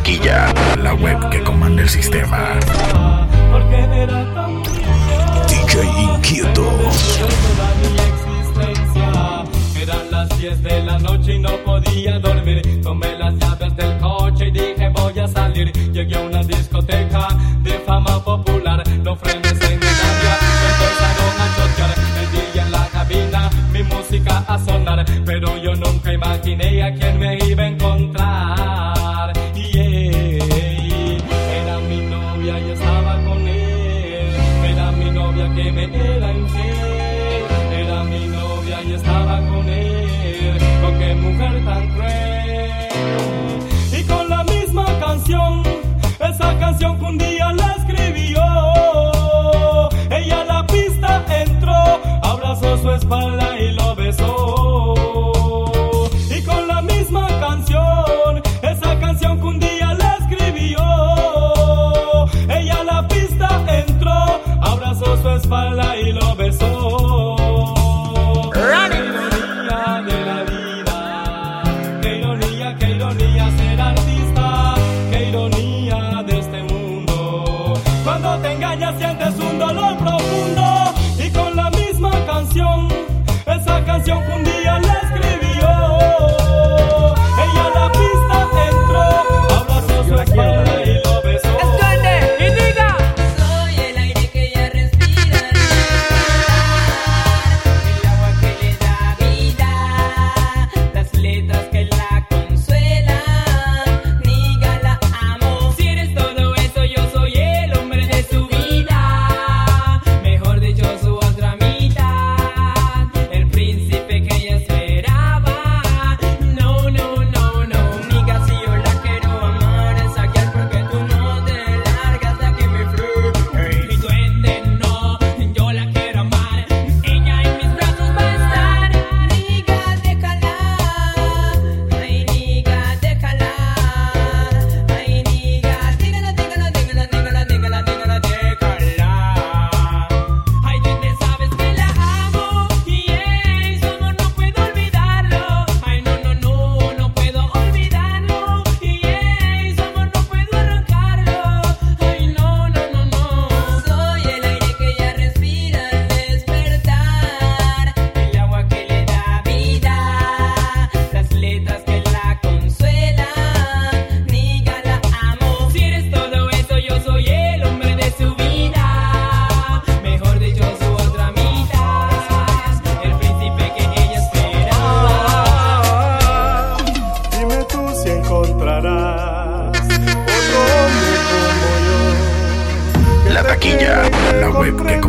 taquilla, la web que comanda el sistema. DJ Inquieto. Eran las 10 de la noche y no podía dormir. Tomé las llaves del coche y dije voy a salir. Llegué a una discoteca de fama popular. Los frenes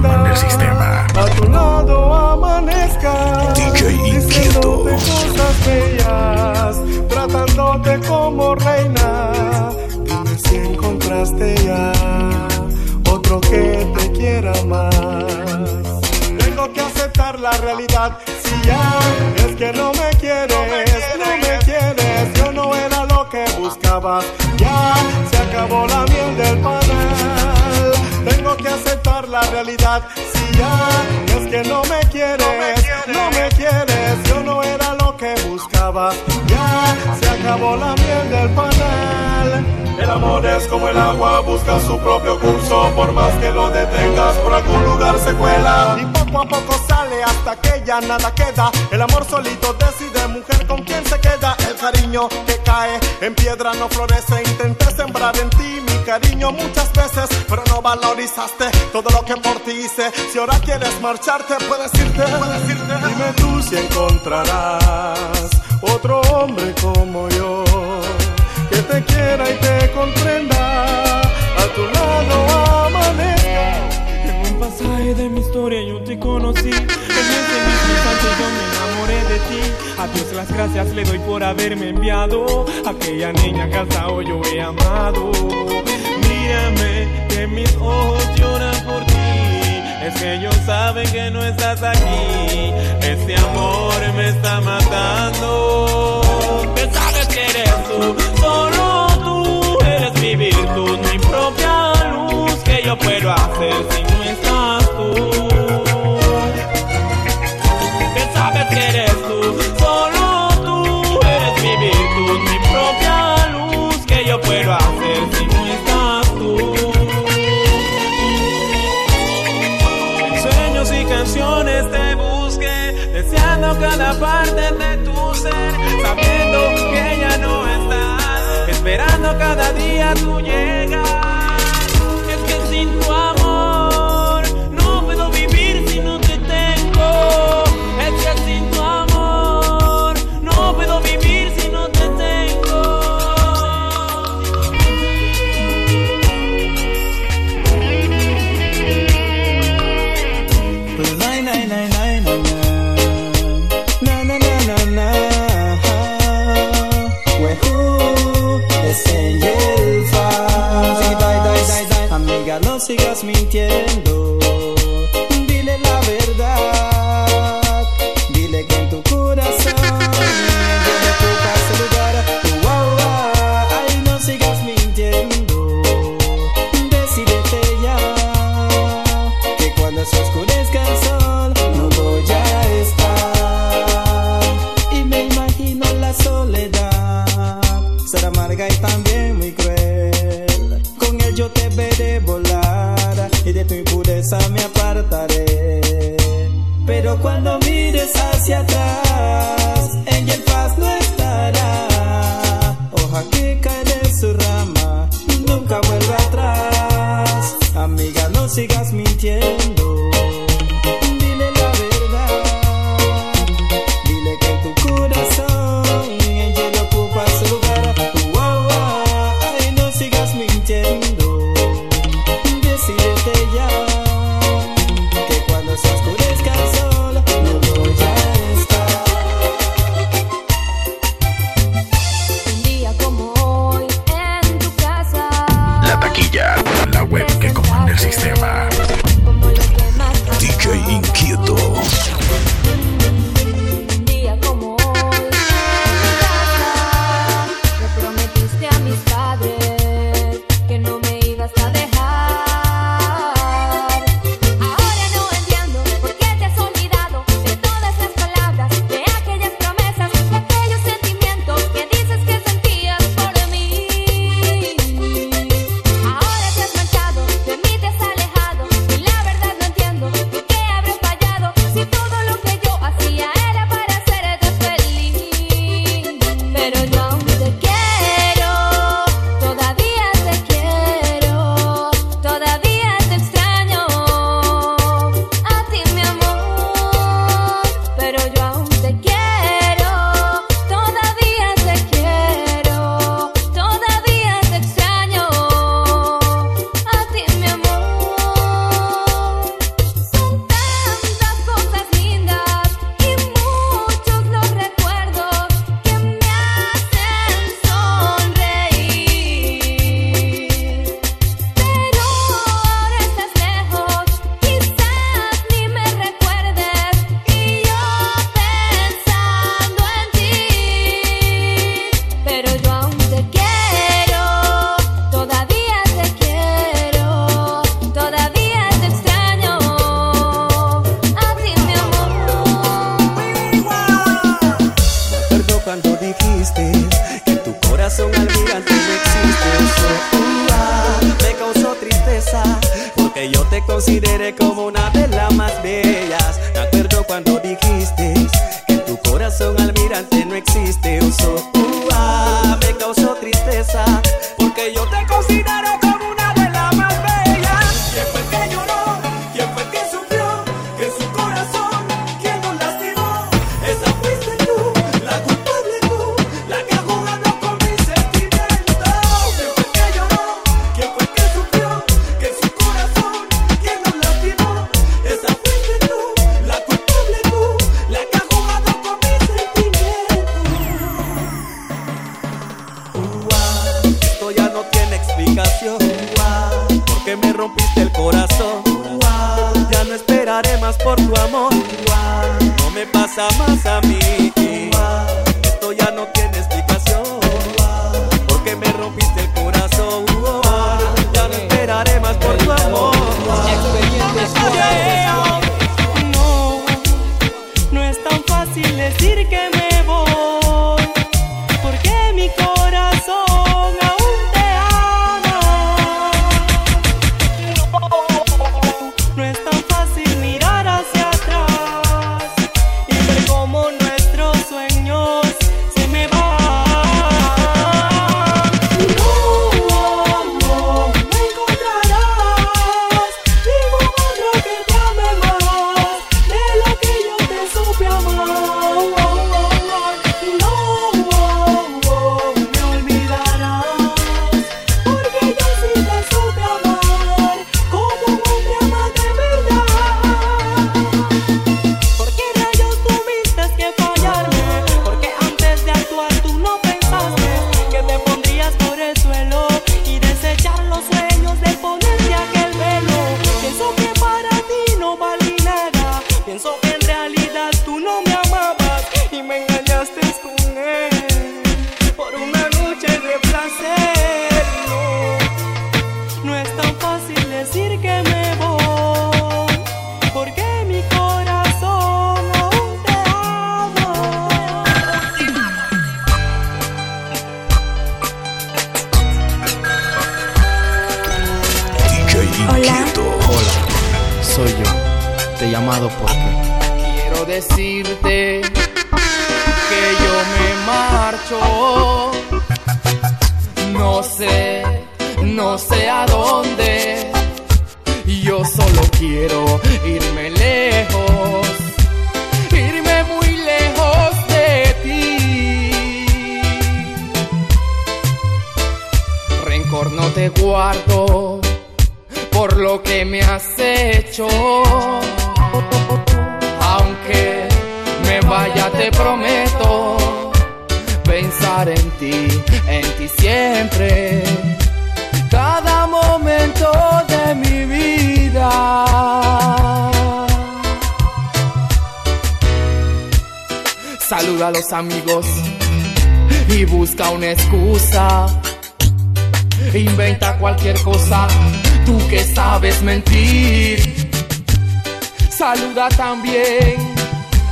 el sistema. A tu lado amanezca. DJ Inquieto. cosas bellas, tratándote como reina. Dime si encontraste ya otro que te quiera más. Tengo que aceptar la realidad. Si ya es que no me quieres, no me quieres, yo no era lo que buscabas. Ya se acabó la miel del panal. La realidad. Si ya es que no me quieres, no me quieres, yo no era lo que buscabas. Ya se acabó la miel del panal. El amor es como el agua, busca su propio curso. Por más que lo detengas, por algún lugar se cuela. Y poco a poco sale hasta que ya nada queda. El amor solito decide, mujer, con quién se queda. El cariño que cae en piedra no florece. Intenté sembrar en ti mi cariño muchas veces, pero no valorizaste todo lo que por ti hice. Si ahora quieres marcharte, puedes irte. Puedes irte. Dime tú si encontrarás otro hombre como yo que te quiera y te comprenda. A tu lado pasaje de mi historia yo te conocí. En ese mismo instante yo me enamoré de ti. A Dios las gracias le doy por haberme enviado. Aquella niña que hasta hoy yo he amado. Mírame, que mis ojos lloran por ti. Es que ellos saben que no estás aquí. Este amor me está matando. Que sabes que eres tú, solo tú eres mi virtud, mi propia luz. Que yo puedo hacer si parte de tu ser, sabiendo que ya no estás, esperando cada día tu llegada. tu impureza me apartaré. Pero cuando dijiste que en tu corazón al no existe. Eso uh, me causó tristeza porque yo te consideré como una de las más bellas. Me acuerdo cuando dijiste que en tu corazón almirante no existe. explicación. Porque me rompiste el corazón. Ya no esperaré más por tu amor. No me pasa más a mí. Esto ya no tiene explicación. Porque me rompiste el corazón. Ya no esperaré más por tu amor. Expediente fácil decir que me voy, porque mi corazón aún te ama. Inquieto. Hola. Hola, soy yo. Te he llamado porque quiero decirte que yo me marcho. No sé no sé a dónde. Yo solo quiero irme lejos. Irme muy lejos de ti. Rencor no te guardo por lo que me has hecho. Los amigos y busca una excusa. Inventa cualquier cosa, tú que sabes mentir. Saluda también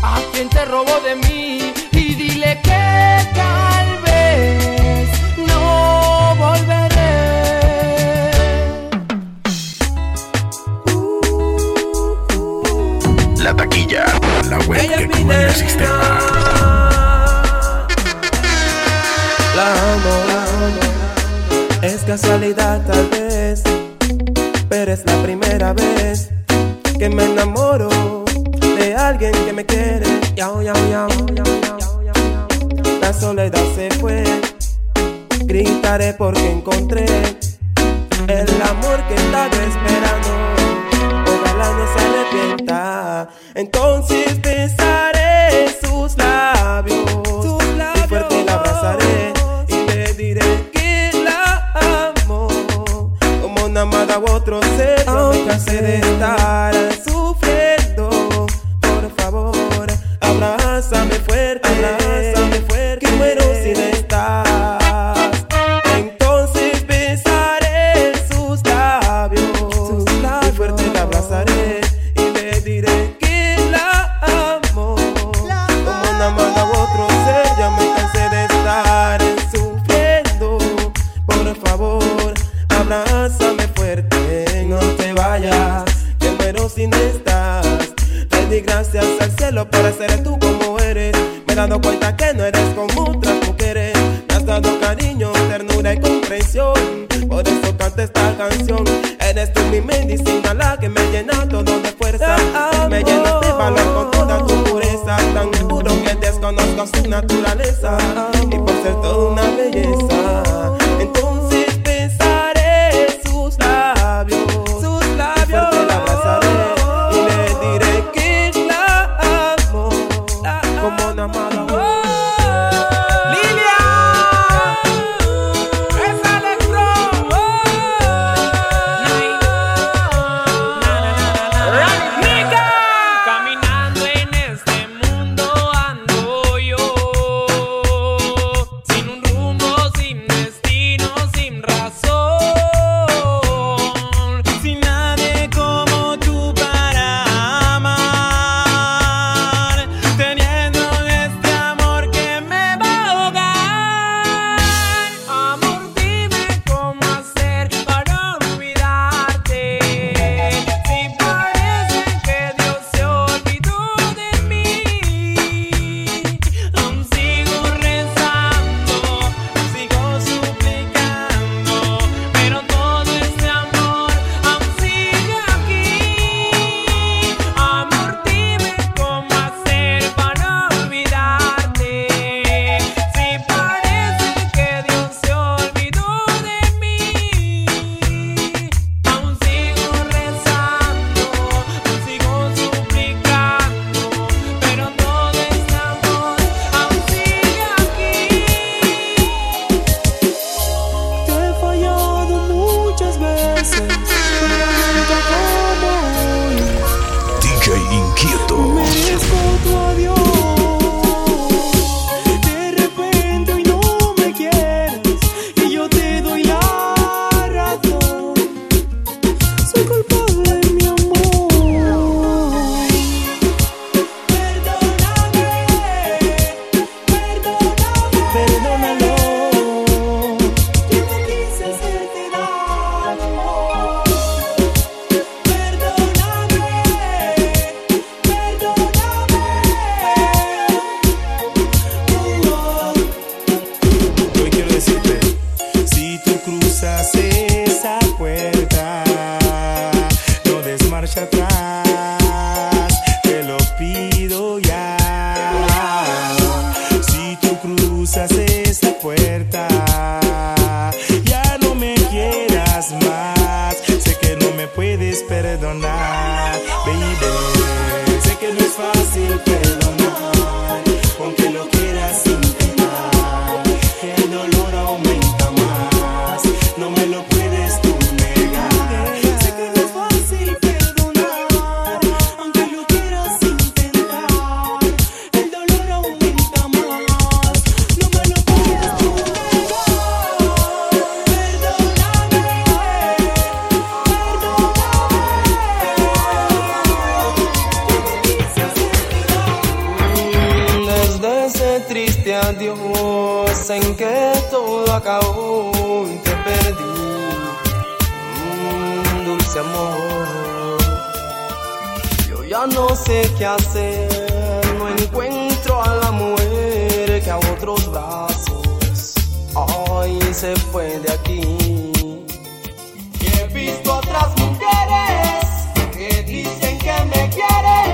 a quien te robó de mí y dile que tal vez no volveré. La taquilla, la web que comanda el sistema. La amo, la amo. Es casualidad tal vez, pero es la primera vez que me enamoro de alguien que me quiere. Yao, yao, yao. La soledad se fue, gritaré porque encontré el amor que estaba esperando. Ojalá no se arrepienta. Entonces besaré sus labios, y fuerte la abrazaré u otro ser. Me cansé de estar sufriendo. Por favor, abrázame fuerte, ese triste adiós en que todo acabó y te perdí. Mm, dulce amor, yo ya no sé qué hacer, no encuentro a la mujer que a otros brazos hoy se fue de aquí. He visto otras mujeres que dicen que me quieren,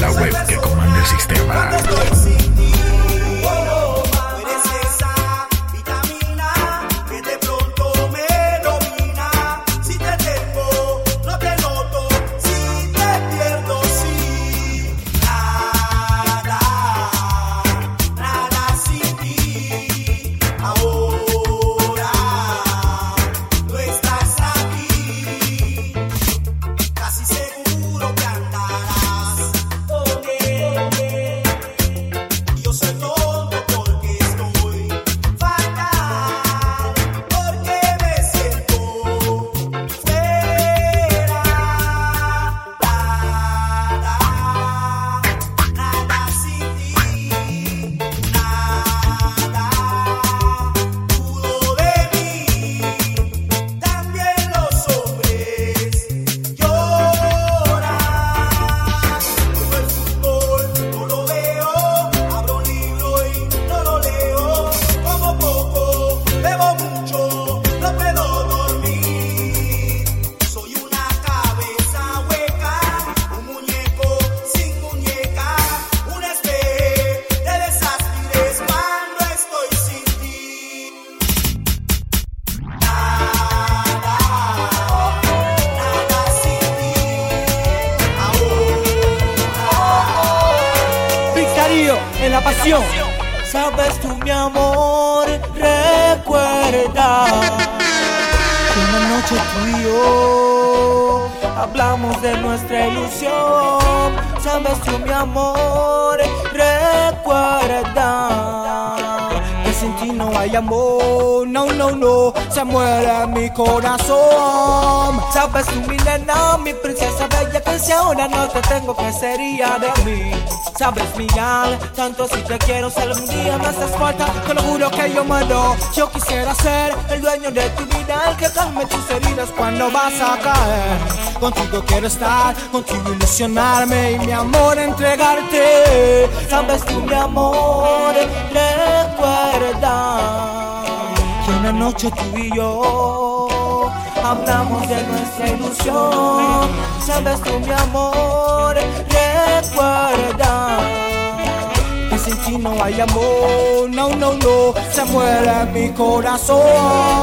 la web que comanda el sistema. Hablamos de nuestra ilusión. Sabes tú, mi amor, recuerda sin ti no hay amor. No, no, no, se muere mi corazón. Sabes tú, mi nena, mi princesa bella, que si ahora no te tengo, que sería de mí? Sabes, Miguel, tanto si te quiero, si algún día me haces falta, te lo juro que yo muero. Yo quisiera ser el dueño de tu vida, el que calme tus heridas cuando vas a caer. Contigo quiero estar, contigo ilusionarme y mi amor entregarte. Sabes tú, mi amor, recuerda que una noche tú y yo hablamos de nuestra ilusión. Sabes tú, mi amor, recuerda que sin ti no hay amor. No, no, no, se muere mi corazón.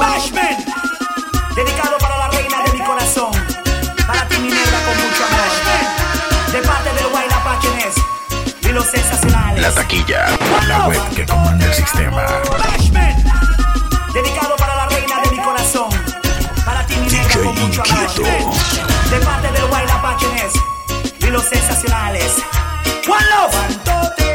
números sensacionales. La taquilla, la web que comanda el sistema. Bashment, dedicado para la reina de mi corazón. Para ti, mi DJ con mucho Inquieto. De parte del Guayla Páquines y los sensacionales. One Love.